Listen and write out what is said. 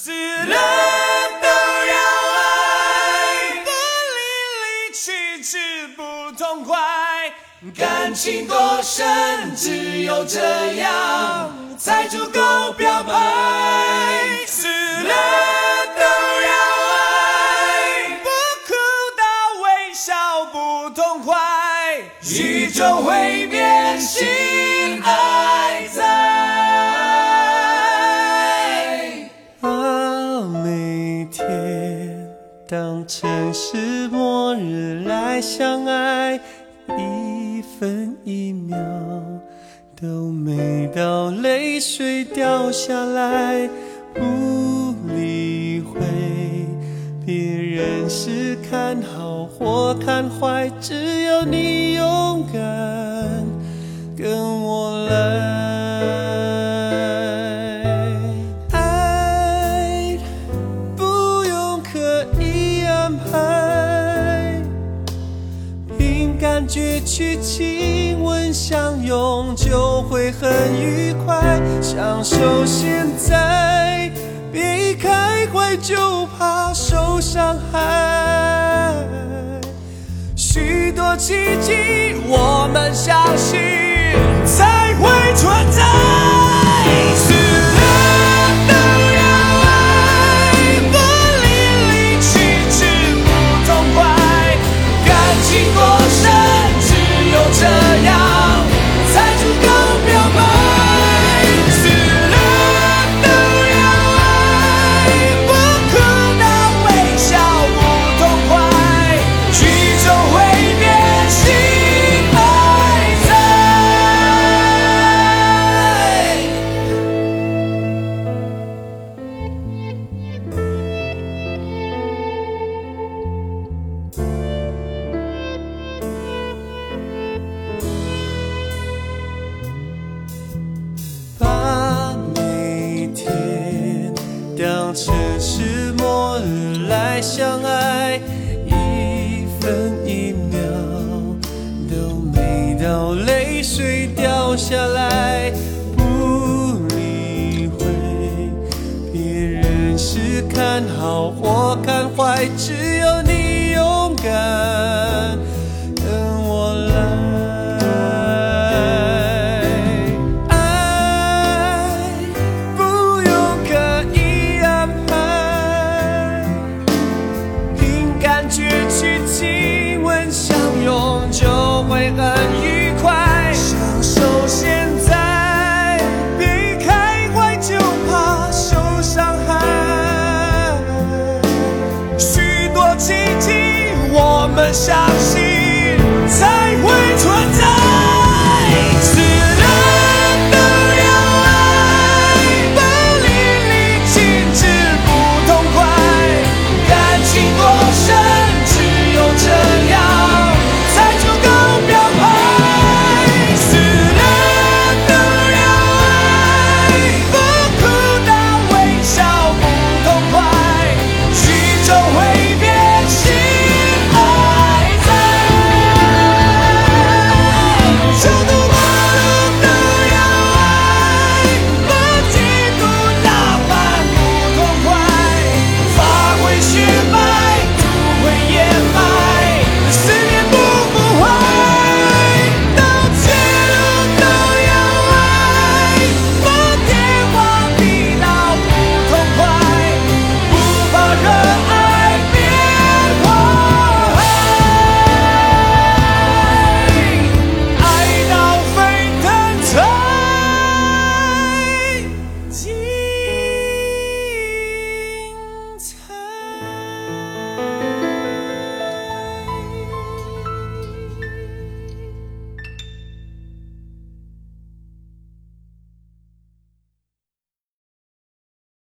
死了都要爱，不离离去只不痛快。感情多深，只有这样才足够表白。死了都要爱，不哭到微笑不痛快。宇宙会变，心城市末日来相爱，一分一秒都美到泪水掉下来，不理会别人是看好或看坏，只要你勇敢跟我来。去亲吻相拥，就会很愉快。享受现在，别一开怀就怕受伤害。许多奇迹，我们相信当成是末日来相爱，一分一秒都美到泪水掉下来，不理会别人是看好或看坏，只要你勇敢。相信才会存在。